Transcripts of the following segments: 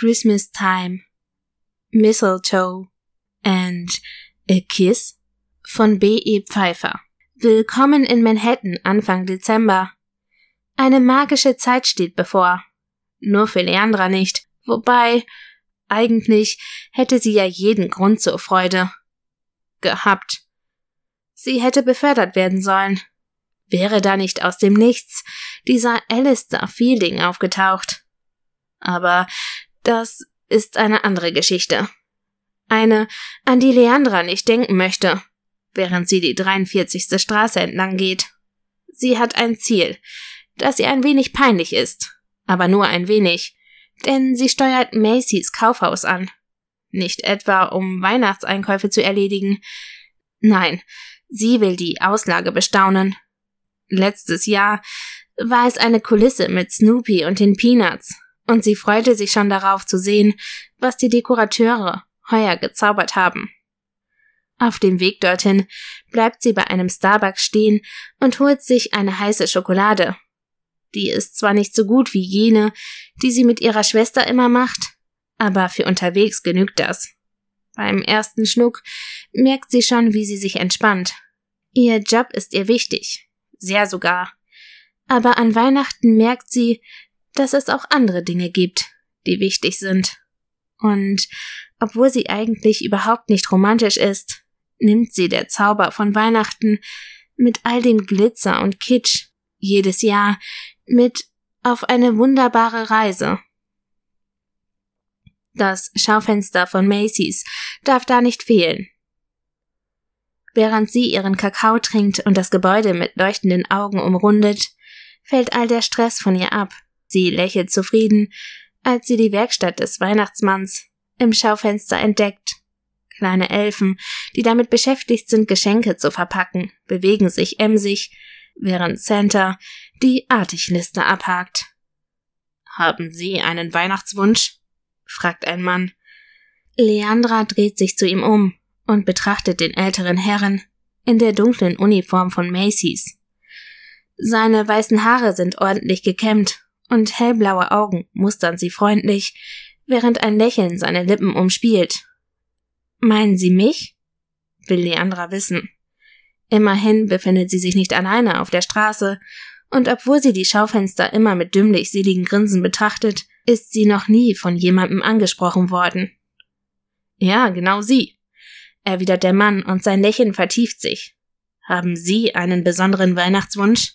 Christmas Time, Mistletoe and A Kiss von B.E. Pfeiffer. Willkommen in Manhattan Anfang Dezember. Eine magische Zeit steht bevor. Nur für Leandra nicht. Wobei, eigentlich hätte sie ja jeden Grund zur Freude gehabt. Sie hätte befördert werden sollen. Wäre da nicht aus dem Nichts dieser Alistair Fielding aufgetaucht. Aber das ist eine andere Geschichte. Eine, an die Leandra nicht denken möchte, während sie die 43. Straße entlang geht. Sie hat ein Ziel, das ihr ein wenig peinlich ist, aber nur ein wenig, denn sie steuert Macy's Kaufhaus an. Nicht etwa, um Weihnachtseinkäufe zu erledigen. Nein, sie will die Auslage bestaunen. Letztes Jahr war es eine Kulisse mit Snoopy und den Peanuts, und sie freute sich schon darauf zu sehen, was die Dekorateure heuer gezaubert haben. Auf dem Weg dorthin bleibt sie bei einem Starbucks stehen und holt sich eine heiße Schokolade. Die ist zwar nicht so gut wie jene, die sie mit ihrer Schwester immer macht, aber für unterwegs genügt das. Beim ersten Schluck merkt sie schon, wie sie sich entspannt. Ihr Job ist ihr wichtig. Sehr sogar. Aber an Weihnachten merkt sie, dass es auch andere Dinge gibt, die wichtig sind. Und obwohl sie eigentlich überhaupt nicht romantisch ist, nimmt sie der Zauber von Weihnachten mit all dem Glitzer und Kitsch jedes Jahr mit auf eine wunderbare Reise. Das Schaufenster von Macy's darf da nicht fehlen. Während sie ihren Kakao trinkt und das Gebäude mit leuchtenden Augen umrundet, fällt all der Stress von ihr ab. Sie lächelt zufrieden, als sie die Werkstatt des Weihnachtsmanns im Schaufenster entdeckt. Kleine Elfen, die damit beschäftigt sind, Geschenke zu verpacken, bewegen sich emsig, während Santa die Artigliste abhakt. Haben Sie einen Weihnachtswunsch? fragt ein Mann. Leandra dreht sich zu ihm um und betrachtet den älteren Herren in der dunklen Uniform von Macy's. Seine weißen Haare sind ordentlich gekämmt und hellblaue Augen mustern sie freundlich, während ein Lächeln seine Lippen umspielt. Meinen Sie mich? will Leandra wissen. Immerhin befindet sie sich nicht alleine auf der Straße, und obwohl sie die Schaufenster immer mit dümmlich seligen Grinsen betrachtet, ist sie noch nie von jemandem angesprochen worden. Ja, genau Sie, erwidert der Mann und sein Lächeln vertieft sich. Haben Sie einen besonderen Weihnachtswunsch?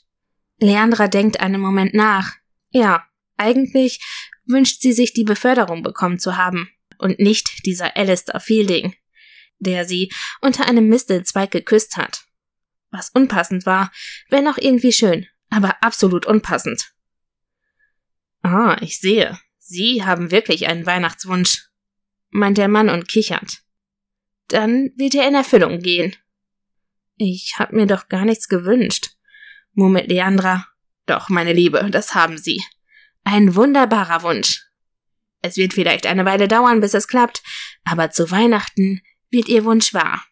Leandra denkt einen Moment nach. Ja, eigentlich wünscht sie sich die Beförderung bekommen zu haben und nicht dieser Alistair Fielding, der sie unter einem Mistelzweig geküsst hat. Was unpassend war, wenn auch irgendwie schön, aber absolut unpassend. Ah, ich sehe. Sie haben wirklich einen Weihnachtswunsch, meint der Mann und kichert. Dann wird er in Erfüllung gehen. Ich hab mir doch gar nichts gewünscht, murmelt Leandra. Doch, meine Liebe, das haben Sie. Ein wunderbarer Wunsch. Es wird vielleicht eine Weile dauern, bis es klappt, aber zu Weihnachten wird Ihr Wunsch wahr.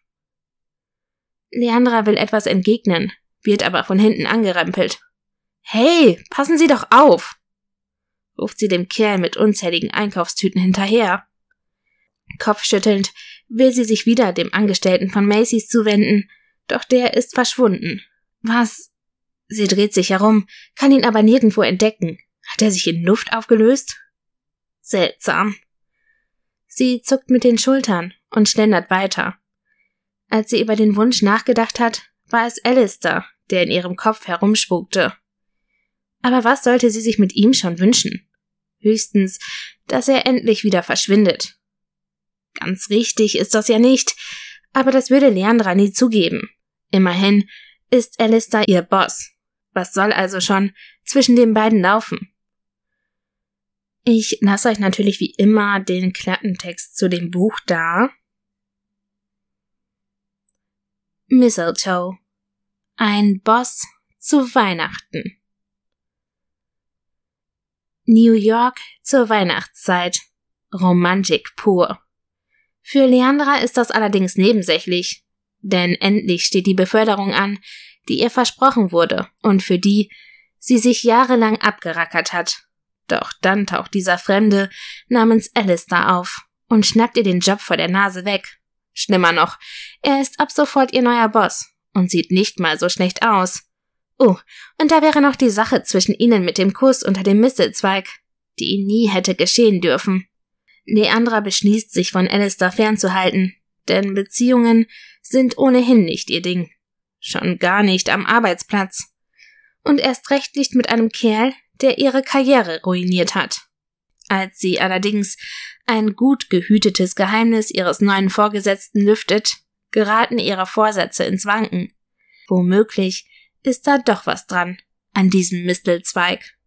Leandra will etwas entgegnen, wird aber von hinten angerempelt. Hey, passen Sie doch auf! ruft sie dem Kerl mit unzähligen Einkaufstüten hinterher. Kopfschüttelnd will sie sich wieder dem Angestellten von Macy's zuwenden, doch der ist verschwunden. Was? Sie dreht sich herum, kann ihn aber nirgendwo entdecken. Hat er sich in Luft aufgelöst? Seltsam. Sie zuckt mit den Schultern und schlendert weiter. Als sie über den Wunsch nachgedacht hat, war es Alistair, der in ihrem Kopf herumspukte. Aber was sollte sie sich mit ihm schon wünschen? Höchstens, dass er endlich wieder verschwindet. Ganz richtig ist das ja nicht, aber das würde Leandra nie zugeben. Immerhin ist Alistair ihr Boss. Was soll also schon zwischen den beiden laufen? Ich lasse euch natürlich wie immer den Klappentext zu dem Buch da. Mistletoe. Ein Boss zu Weihnachten. New York zur Weihnachtszeit. Romantik pur. Für Leandra ist das allerdings nebensächlich, denn endlich steht die Beförderung an, die ihr versprochen wurde und für die sie sich jahrelang abgerackert hat. Doch dann taucht dieser Fremde namens Alistair auf und schnappt ihr den Job vor der Nase weg. Schlimmer noch, er ist ab sofort ihr neuer Boss und sieht nicht mal so schlecht aus. Oh, und da wäre noch die Sache zwischen ihnen mit dem Kuss unter dem Mistelzweig, die nie hätte geschehen dürfen. Leandra beschließt, sich von Alistair fernzuhalten, denn Beziehungen sind ohnehin nicht ihr Ding. Schon gar nicht am Arbeitsplatz. Und erst recht nicht mit einem Kerl, der ihre Karriere ruiniert hat. Als sie allerdings ein gut gehütetes Geheimnis ihres neuen Vorgesetzten lüftet, geraten ihre Vorsätze ins Wanken. Womöglich ist da doch was dran an diesem Mistelzweig.